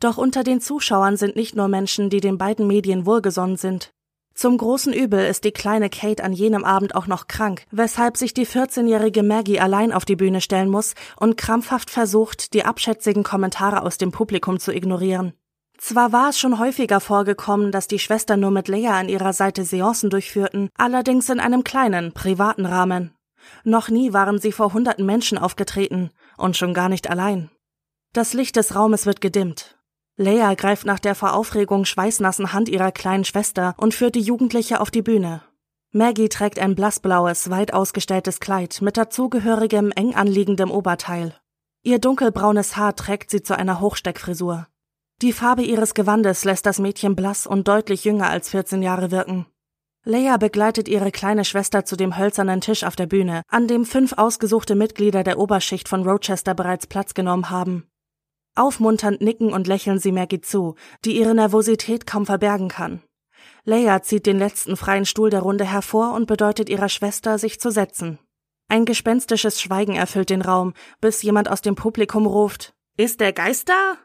Doch unter den Zuschauern sind nicht nur Menschen, die den beiden Medien wohlgesonnen sind. Zum großen Übel ist die kleine Kate an jenem Abend auch noch krank, weshalb sich die 14-jährige Maggie allein auf die Bühne stellen muss und krampfhaft versucht, die abschätzigen Kommentare aus dem Publikum zu ignorieren. Zwar war es schon häufiger vorgekommen, dass die Schwestern nur mit Lea an ihrer Seite Seancen durchführten, allerdings in einem kleinen, privaten Rahmen. Noch nie waren sie vor hunderten Menschen aufgetreten und schon gar nicht allein. Das Licht des Raumes wird gedimmt. Leia greift nach der vor Aufregung schweißnassen Hand ihrer kleinen Schwester und führt die Jugendliche auf die Bühne. Maggie trägt ein blassblaues, weit ausgestelltes Kleid mit dazugehörigem, eng anliegendem Oberteil. Ihr dunkelbraunes Haar trägt sie zu einer Hochsteckfrisur. Die Farbe ihres Gewandes lässt das Mädchen blass und deutlich jünger als 14 Jahre wirken. Leia begleitet ihre kleine Schwester zu dem hölzernen Tisch auf der Bühne, an dem fünf ausgesuchte Mitglieder der Oberschicht von Rochester bereits Platz genommen haben. Aufmunternd nicken und lächeln sie Maggie zu, die ihre Nervosität kaum verbergen kann. Leia zieht den letzten freien Stuhl der Runde hervor und bedeutet ihrer Schwester, sich zu setzen. Ein gespenstisches Schweigen erfüllt den Raum, bis jemand aus dem Publikum ruft Ist der Geist da?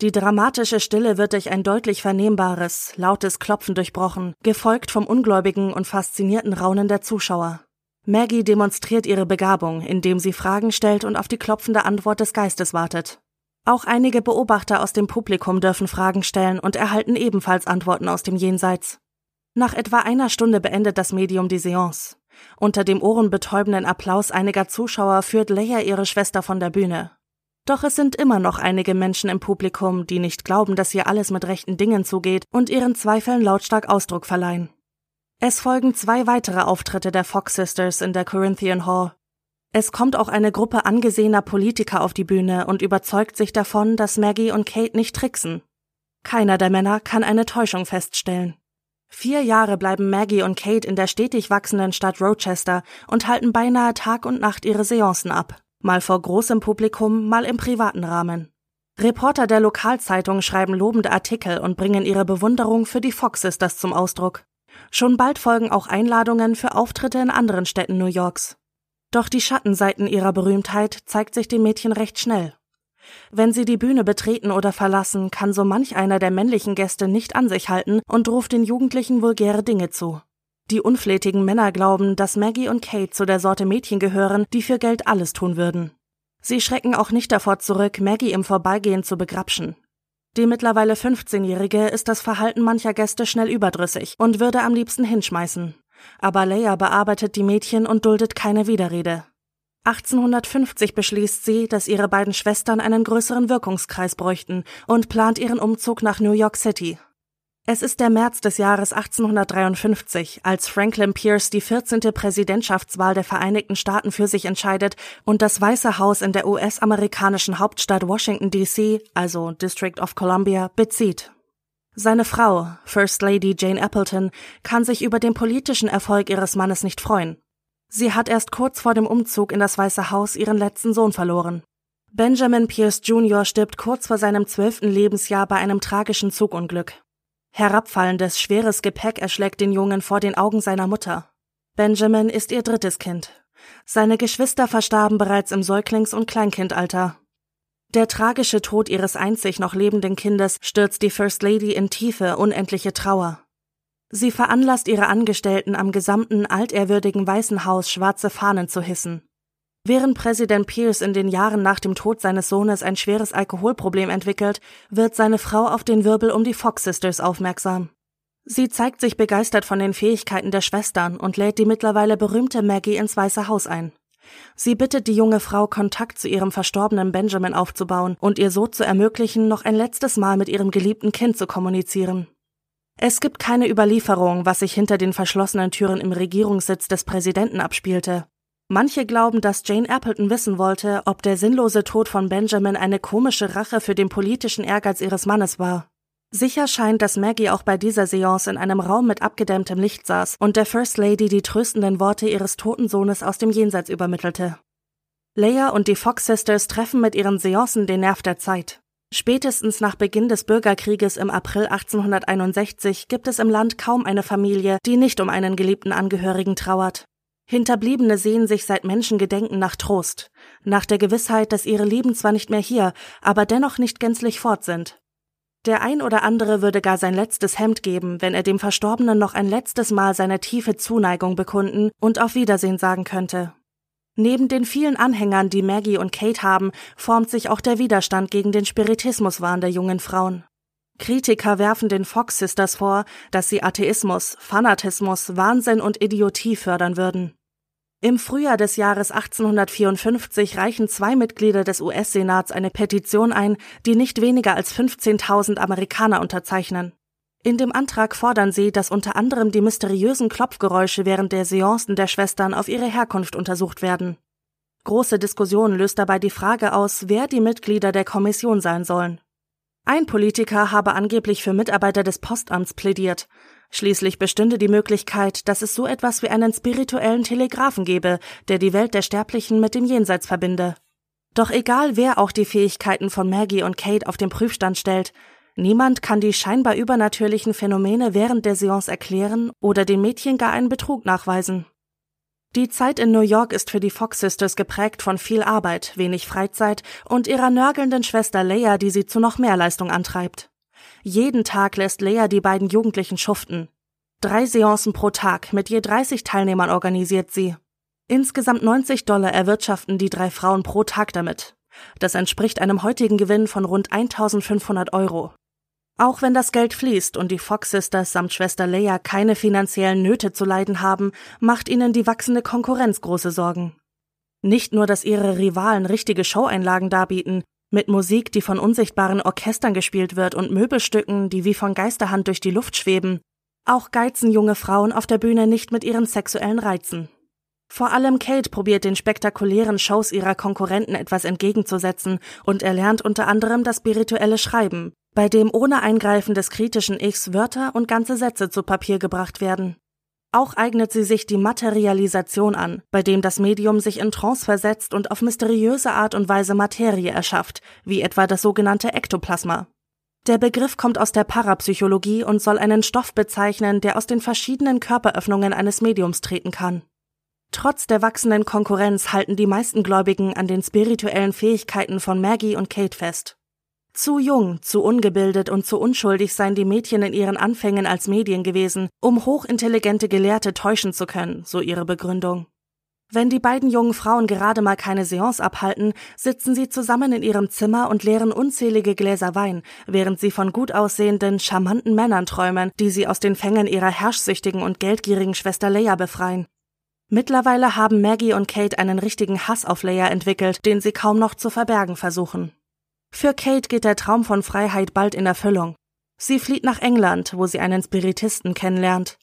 Die dramatische Stille wird durch ein deutlich vernehmbares, lautes Klopfen durchbrochen, gefolgt vom ungläubigen und faszinierten Raunen der Zuschauer. Maggie demonstriert ihre Begabung, indem sie Fragen stellt und auf die klopfende Antwort des Geistes wartet. Auch einige Beobachter aus dem Publikum dürfen Fragen stellen und erhalten ebenfalls Antworten aus dem Jenseits. Nach etwa einer Stunde beendet das Medium die Seance. Unter dem ohrenbetäubenden Applaus einiger Zuschauer führt Leia ihre Schwester von der Bühne. Doch es sind immer noch einige Menschen im Publikum, die nicht glauben, dass hier alles mit rechten Dingen zugeht und ihren Zweifeln lautstark Ausdruck verleihen. Es folgen zwei weitere Auftritte der Fox Sisters in der Corinthian Hall. Es kommt auch eine Gruppe angesehener Politiker auf die Bühne und überzeugt sich davon, dass Maggie und Kate nicht tricksen. Keiner der Männer kann eine Täuschung feststellen. Vier Jahre bleiben Maggie und Kate in der stetig wachsenden Stadt Rochester und halten beinahe Tag und Nacht ihre Seancen ab, mal vor großem Publikum, mal im privaten Rahmen. Reporter der Lokalzeitung schreiben lobende Artikel und bringen ihre Bewunderung für die Fox Sisters zum Ausdruck. Schon bald folgen auch Einladungen für Auftritte in anderen Städten New Yorks. Doch die Schattenseiten ihrer Berühmtheit zeigt sich dem Mädchen recht schnell. Wenn sie die Bühne betreten oder verlassen, kann so manch einer der männlichen Gäste nicht an sich halten und ruft den Jugendlichen vulgäre Dinge zu. Die unflätigen Männer glauben, dass Maggie und Kate zu der Sorte Mädchen gehören, die für Geld alles tun würden. Sie schrecken auch nicht davor zurück, Maggie im Vorbeigehen zu begrapschen. Die mittlerweile 15-Jährige ist das Verhalten mancher Gäste schnell überdrüssig und würde am liebsten hinschmeißen. Aber Leia bearbeitet die Mädchen und duldet keine Widerrede. 1850 beschließt sie, dass ihre beiden Schwestern einen größeren Wirkungskreis bräuchten und plant ihren Umzug nach New York City. Es ist der März des Jahres 1853, als Franklin Pierce die 14. Präsidentschaftswahl der Vereinigten Staaten für sich entscheidet und das Weiße Haus in der US-amerikanischen Hauptstadt Washington DC, also District of Columbia, bezieht. Seine Frau, First Lady Jane Appleton, kann sich über den politischen Erfolg ihres Mannes nicht freuen. Sie hat erst kurz vor dem Umzug in das Weiße Haus ihren letzten Sohn verloren. Benjamin Pierce Jr. stirbt kurz vor seinem zwölften Lebensjahr bei einem tragischen Zugunglück. Herabfallendes, schweres Gepäck erschlägt den Jungen vor den Augen seiner Mutter. Benjamin ist ihr drittes Kind. Seine Geschwister verstarben bereits im Säuglings- und Kleinkindalter. Der tragische Tod ihres einzig noch lebenden Kindes stürzt die First Lady in tiefe, unendliche Trauer. Sie veranlasst ihre Angestellten am gesamten altehrwürdigen Weißen Haus schwarze Fahnen zu hissen. Während Präsident Pierce in den Jahren nach dem Tod seines Sohnes ein schweres Alkoholproblem entwickelt, wird seine Frau auf den Wirbel um die Fox Sisters aufmerksam. Sie zeigt sich begeistert von den Fähigkeiten der Schwestern und lädt die mittlerweile berühmte Maggie ins Weiße Haus ein. Sie bittet die junge Frau, Kontakt zu ihrem verstorbenen Benjamin aufzubauen und ihr so zu ermöglichen, noch ein letztes Mal mit ihrem geliebten Kind zu kommunizieren. Es gibt keine Überlieferung, was sich hinter den verschlossenen Türen im Regierungssitz des Präsidenten abspielte. Manche glauben, dass Jane Appleton wissen wollte, ob der sinnlose Tod von Benjamin eine komische Rache für den politischen Ehrgeiz ihres Mannes war. Sicher scheint, dass Maggie auch bei dieser Seance in einem Raum mit abgedämmtem Licht saß und der First Lady die tröstenden Worte ihres toten Sohnes aus dem Jenseits übermittelte. Leia und die Fox Sisters treffen mit ihren Seancen den Nerv der Zeit. Spätestens nach Beginn des Bürgerkrieges im April 1861 gibt es im Land kaum eine Familie, die nicht um einen geliebten Angehörigen trauert. Hinterbliebene sehen sich seit Menschengedenken nach Trost, nach der Gewissheit, dass ihre Lieben zwar nicht mehr hier, aber dennoch nicht gänzlich fort sind. Der ein oder andere würde gar sein letztes Hemd geben, wenn er dem Verstorbenen noch ein letztes Mal seine tiefe Zuneigung bekunden und auf Wiedersehen sagen könnte. Neben den vielen Anhängern, die Maggie und Kate haben, formt sich auch der Widerstand gegen den Spiritismuswahn der jungen Frauen. Kritiker werfen den Fox Sisters vor, dass sie Atheismus, Fanatismus, Wahnsinn und Idiotie fördern würden. Im Frühjahr des Jahres 1854 reichen zwei Mitglieder des US-Senats eine Petition ein, die nicht weniger als 15.000 Amerikaner unterzeichnen. In dem Antrag fordern sie, dass unter anderem die mysteriösen Klopfgeräusche während der Seancen der Schwestern auf ihre Herkunft untersucht werden. Große Diskussion löst dabei die Frage aus, wer die Mitglieder der Kommission sein sollen. Ein Politiker habe angeblich für Mitarbeiter des Postamts plädiert, Schließlich bestünde die Möglichkeit, dass es so etwas wie einen spirituellen Telegraphen gebe, der die Welt der Sterblichen mit dem Jenseits verbinde. Doch egal wer auch die Fähigkeiten von Maggie und Kate auf den Prüfstand stellt, niemand kann die scheinbar übernatürlichen Phänomene während der Seance erklären oder den Mädchen gar einen Betrug nachweisen. Die Zeit in New York ist für die Fox Sisters geprägt von viel Arbeit, wenig Freizeit und ihrer nörgelnden Schwester Leia, die sie zu noch mehr Leistung antreibt. Jeden Tag lässt Lea die beiden Jugendlichen schuften. Drei Seancen pro Tag mit je 30 Teilnehmern organisiert sie. Insgesamt 90 Dollar erwirtschaften die drei Frauen pro Tag damit. Das entspricht einem heutigen Gewinn von rund 1500 Euro. Auch wenn das Geld fließt und die Fox Sisters samt Schwester Leia keine finanziellen Nöte zu leiden haben, macht ihnen die wachsende Konkurrenz große Sorgen. Nicht nur, dass ihre Rivalen richtige Showeinlagen darbieten, mit Musik, die von unsichtbaren Orchestern gespielt wird und Möbelstücken, die wie von Geisterhand durch die Luft schweben. Auch geizen junge Frauen auf der Bühne nicht mit ihren sexuellen Reizen. Vor allem Kate probiert den spektakulären Shows ihrer Konkurrenten etwas entgegenzusetzen und erlernt unter anderem das spirituelle Schreiben, bei dem ohne Eingreifen des kritischen Ichs Wörter und ganze Sätze zu Papier gebracht werden. Auch eignet sie sich die Materialisation an, bei dem das Medium sich in Trance versetzt und auf mysteriöse Art und Weise Materie erschafft, wie etwa das sogenannte Ektoplasma. Der Begriff kommt aus der Parapsychologie und soll einen Stoff bezeichnen, der aus den verschiedenen Körperöffnungen eines Mediums treten kann. Trotz der wachsenden Konkurrenz halten die meisten Gläubigen an den spirituellen Fähigkeiten von Maggie und Kate fest. Zu jung, zu ungebildet und zu unschuldig seien die Mädchen in ihren Anfängen als Medien gewesen, um hochintelligente Gelehrte täuschen zu können, so ihre Begründung. Wenn die beiden jungen Frauen gerade mal keine Seance abhalten, sitzen sie zusammen in ihrem Zimmer und leeren unzählige Gläser Wein, während sie von gut aussehenden, charmanten Männern träumen, die sie aus den Fängen ihrer herrschsüchtigen und geldgierigen Schwester Leia befreien. Mittlerweile haben Maggie und Kate einen richtigen Hass auf Leia entwickelt, den sie kaum noch zu verbergen versuchen. Für Kate geht der Traum von Freiheit bald in Erfüllung. Sie flieht nach England, wo sie einen Spiritisten kennenlernt.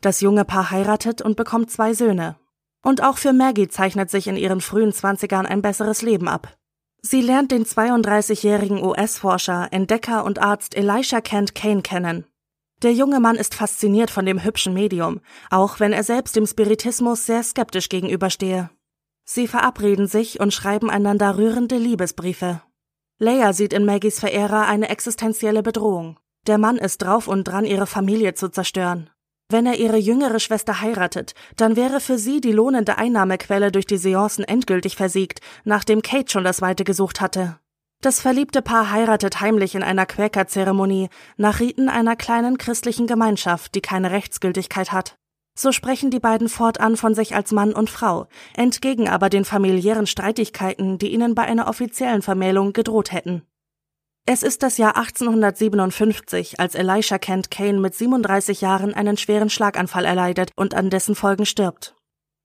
Das junge Paar heiratet und bekommt zwei Söhne. Und auch für Maggie zeichnet sich in ihren frühen Zwanzigern ein besseres Leben ab. Sie lernt den 32-jährigen US-Forscher, Entdecker und Arzt Elisha Kent Kane kennen. Der junge Mann ist fasziniert von dem hübschen Medium, auch wenn er selbst dem Spiritismus sehr skeptisch gegenüberstehe. Sie verabreden sich und schreiben einander rührende Liebesbriefe. Leia sieht in Maggies Verehrer eine existenzielle Bedrohung. Der Mann ist drauf und dran, ihre Familie zu zerstören. Wenn er ihre jüngere Schwester heiratet, dann wäre für sie die lohnende Einnahmequelle durch die Seancen endgültig versiegt, nachdem Kate schon das Weite gesucht hatte. Das verliebte Paar heiratet heimlich in einer Quäkerzeremonie, nach Riten einer kleinen christlichen Gemeinschaft, die keine Rechtsgültigkeit hat. So sprechen die beiden fortan von sich als Mann und Frau, entgegen aber den familiären Streitigkeiten, die ihnen bei einer offiziellen Vermählung gedroht hätten. Es ist das Jahr 1857, als Elisha Kent Kane mit 37 Jahren einen schweren Schlaganfall erleidet und an dessen Folgen stirbt.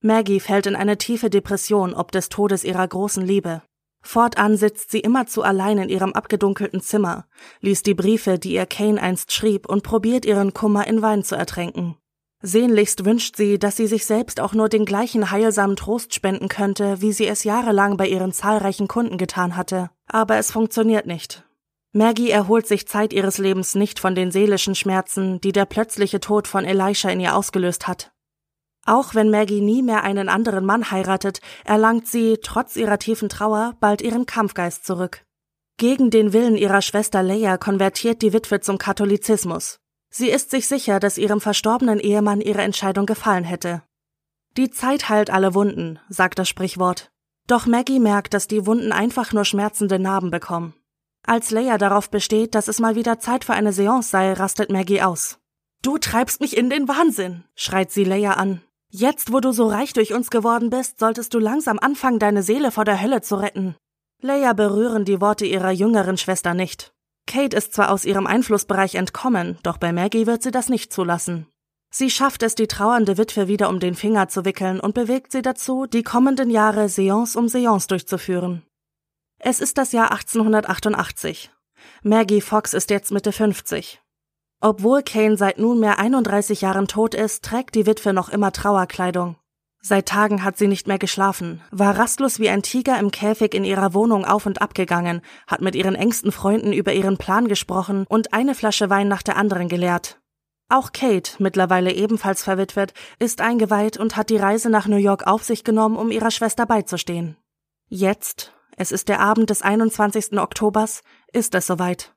Maggie fällt in eine tiefe Depression ob des Todes ihrer großen Liebe. Fortan sitzt sie immerzu allein in ihrem abgedunkelten Zimmer, liest die Briefe, die ihr Kane einst schrieb, und probiert ihren Kummer in Wein zu ertränken. Sehnlichst wünscht sie, dass sie sich selbst auch nur den gleichen heilsamen Trost spenden könnte, wie sie es jahrelang bei ihren zahlreichen Kunden getan hatte. Aber es funktioniert nicht. Maggie erholt sich Zeit ihres Lebens nicht von den seelischen Schmerzen, die der plötzliche Tod von Elisha in ihr ausgelöst hat. Auch wenn Maggie nie mehr einen anderen Mann heiratet, erlangt sie, trotz ihrer tiefen Trauer, bald ihren Kampfgeist zurück. Gegen den Willen ihrer Schwester Leia konvertiert die Witwe zum Katholizismus. Sie ist sich sicher, dass ihrem verstorbenen Ehemann ihre Entscheidung gefallen hätte. Die Zeit heilt alle Wunden, sagt das Sprichwort. Doch Maggie merkt, dass die Wunden einfach nur schmerzende Narben bekommen. Als Leia darauf besteht, dass es mal wieder Zeit für eine Seance sei, rastet Maggie aus. Du treibst mich in den Wahnsinn, schreit sie Leia an. Jetzt, wo du so reich durch uns geworden bist, solltest du langsam anfangen, deine Seele vor der Hölle zu retten. Leia berühren die Worte ihrer jüngeren Schwester nicht. Kate ist zwar aus ihrem Einflussbereich entkommen, doch bei Maggie wird sie das nicht zulassen. Sie schafft es, die trauernde Witwe wieder um den Finger zu wickeln und bewegt sie dazu, die kommenden Jahre Seance um Seance durchzuführen. Es ist das Jahr 1888. Maggie Fox ist jetzt Mitte 50. Obwohl Kane seit nunmehr 31 Jahren tot ist, trägt die Witwe noch immer Trauerkleidung. Seit Tagen hat sie nicht mehr geschlafen, war rastlos wie ein Tiger im Käfig in ihrer Wohnung auf und ab gegangen, hat mit ihren engsten Freunden über ihren Plan gesprochen und eine Flasche Wein nach der anderen geleert. Auch Kate, mittlerweile ebenfalls verwitwet, ist eingeweiht und hat die Reise nach New York auf sich genommen, um ihrer Schwester beizustehen. Jetzt, es ist der Abend des 21. Oktobers, ist es soweit.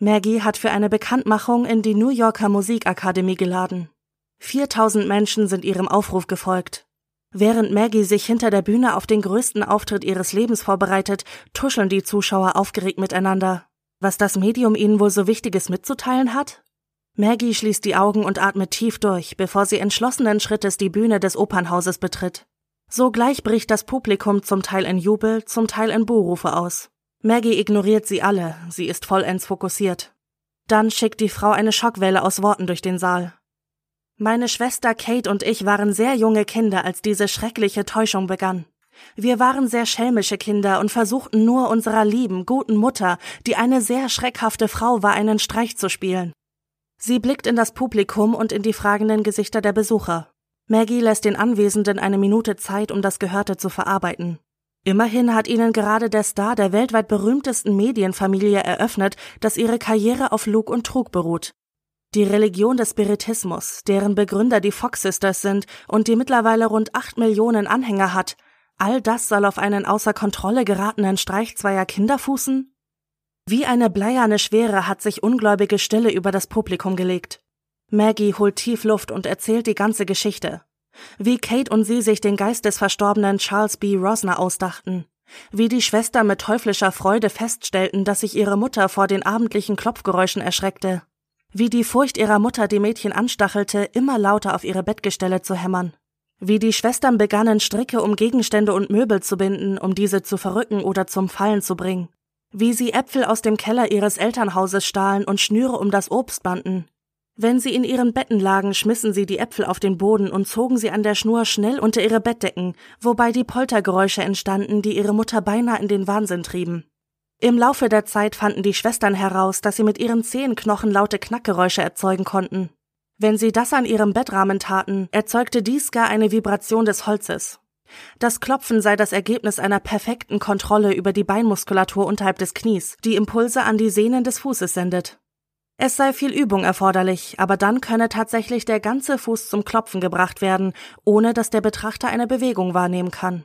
Maggie hat für eine Bekanntmachung in die New Yorker Musikakademie geladen. 4000 Menschen sind ihrem Aufruf gefolgt. Während Maggie sich hinter der Bühne auf den größten Auftritt ihres Lebens vorbereitet, tuscheln die Zuschauer aufgeregt miteinander. Was das Medium ihnen wohl so Wichtiges mitzuteilen hat? Maggie schließt die Augen und atmet tief durch, bevor sie entschlossenen Schrittes die Bühne des Opernhauses betritt. Sogleich bricht das Publikum zum Teil in Jubel, zum Teil in Buhrufe aus. Maggie ignoriert sie alle, sie ist vollends fokussiert. Dann schickt die Frau eine Schockwelle aus Worten durch den Saal. Meine Schwester Kate und ich waren sehr junge Kinder, als diese schreckliche Täuschung begann. Wir waren sehr schelmische Kinder und versuchten nur unserer lieben, guten Mutter, die eine sehr schreckhafte Frau war, einen Streich zu spielen. Sie blickt in das Publikum und in die fragenden Gesichter der Besucher. Maggie lässt den Anwesenden eine Minute Zeit, um das Gehörte zu verarbeiten. Immerhin hat ihnen gerade der Star der weltweit berühmtesten Medienfamilie eröffnet, dass ihre Karriere auf Lug und Trug beruht. Die Religion des Spiritismus, deren Begründer die Fox Sisters sind und die mittlerweile rund acht Millionen Anhänger hat, all das soll auf einen außer Kontrolle geratenen Streich zweier Kinder fußen? Wie eine bleierne Schwere hat sich ungläubige Stille über das Publikum gelegt. Maggie holt tief Luft und erzählt die ganze Geschichte. Wie Kate und sie sich den Geist des verstorbenen Charles B. Rosner ausdachten. Wie die Schwester mit teuflischer Freude feststellten, dass sich ihre Mutter vor den abendlichen Klopfgeräuschen erschreckte wie die Furcht ihrer Mutter die Mädchen anstachelte, immer lauter auf ihre Bettgestelle zu hämmern. Wie die Schwestern begannen, Stricke um Gegenstände und Möbel zu binden, um diese zu verrücken oder zum Fallen zu bringen. Wie sie Äpfel aus dem Keller ihres Elternhauses stahlen und Schnüre um das Obst banden. Wenn sie in ihren Betten lagen, schmissen sie die Äpfel auf den Boden und zogen sie an der Schnur schnell unter ihre Bettdecken, wobei die Poltergeräusche entstanden, die ihre Mutter beinahe in den Wahnsinn trieben. Im Laufe der Zeit fanden die Schwestern heraus, dass sie mit ihren Zehenknochen laute Knackgeräusche erzeugen konnten. Wenn sie das an ihrem Bettrahmen taten, erzeugte dies gar eine Vibration des Holzes. Das Klopfen sei das Ergebnis einer perfekten Kontrolle über die Beinmuskulatur unterhalb des Knies, die Impulse an die Sehnen des Fußes sendet. Es sei viel Übung erforderlich, aber dann könne tatsächlich der ganze Fuß zum Klopfen gebracht werden, ohne dass der Betrachter eine Bewegung wahrnehmen kann.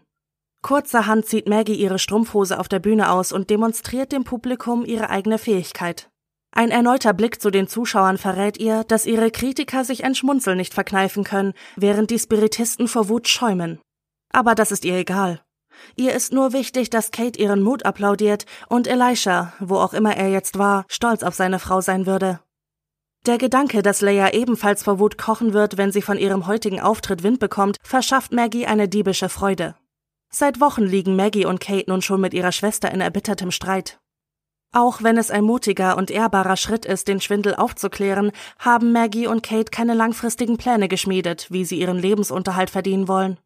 Kurzerhand zieht Maggie ihre Strumpfhose auf der Bühne aus und demonstriert dem Publikum ihre eigene Fähigkeit. Ein erneuter Blick zu den Zuschauern verrät ihr, dass ihre Kritiker sich ein Schmunzeln nicht verkneifen können, während die Spiritisten vor Wut schäumen. Aber das ist ihr egal. Ihr ist nur wichtig, dass Kate ihren Mut applaudiert und Elisha, wo auch immer er jetzt war, stolz auf seine Frau sein würde. Der Gedanke, dass Leia ebenfalls vor Wut kochen wird, wenn sie von ihrem heutigen Auftritt Wind bekommt, verschafft Maggie eine diebische Freude. Seit Wochen liegen Maggie und Kate nun schon mit ihrer Schwester in erbittertem Streit. Auch wenn es ein mutiger und ehrbarer Schritt ist, den Schwindel aufzuklären, haben Maggie und Kate keine langfristigen Pläne geschmiedet, wie sie ihren Lebensunterhalt verdienen wollen.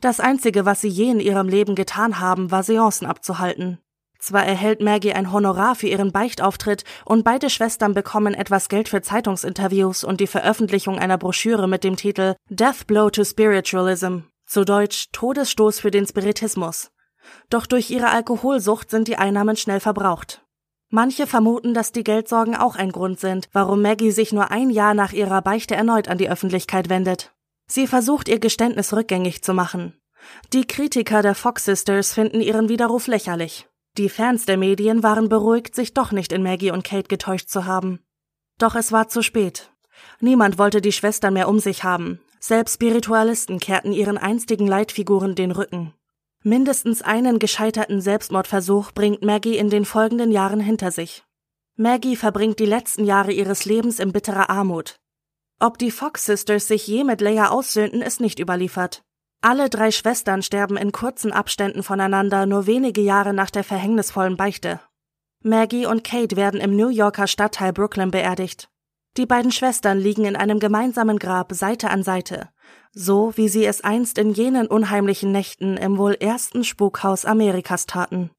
Das Einzige, was sie je in ihrem Leben getan haben, war Seancen abzuhalten. Zwar erhält Maggie ein Honorar für ihren Beichtauftritt und beide Schwestern bekommen etwas Geld für Zeitungsinterviews und die Veröffentlichung einer Broschüre mit dem Titel Death Blow to Spiritualism, zu Deutsch Todesstoß für den Spiritismus. Doch durch ihre Alkoholsucht sind die Einnahmen schnell verbraucht. Manche vermuten, dass die Geldsorgen auch ein Grund sind, warum Maggie sich nur ein Jahr nach ihrer Beichte erneut an die Öffentlichkeit wendet. Sie versucht ihr Geständnis rückgängig zu machen. Die Kritiker der Fox Sisters finden ihren Widerruf lächerlich. Die Fans der Medien waren beruhigt, sich doch nicht in Maggie und Kate getäuscht zu haben. Doch es war zu spät. Niemand wollte die Schwestern mehr um sich haben. Selbst Spiritualisten kehrten ihren einstigen Leitfiguren den Rücken. Mindestens einen gescheiterten Selbstmordversuch bringt Maggie in den folgenden Jahren hinter sich. Maggie verbringt die letzten Jahre ihres Lebens in bitterer Armut. Ob die Fox Sisters sich je mit Leia aussöhnten, ist nicht überliefert. Alle drei Schwestern sterben in kurzen Abständen voneinander nur wenige Jahre nach der verhängnisvollen Beichte. Maggie und Kate werden im New Yorker Stadtteil Brooklyn beerdigt. Die beiden Schwestern liegen in einem gemeinsamen Grab Seite an Seite, so wie sie es einst in jenen unheimlichen Nächten im wohl ersten Spukhaus Amerikas taten.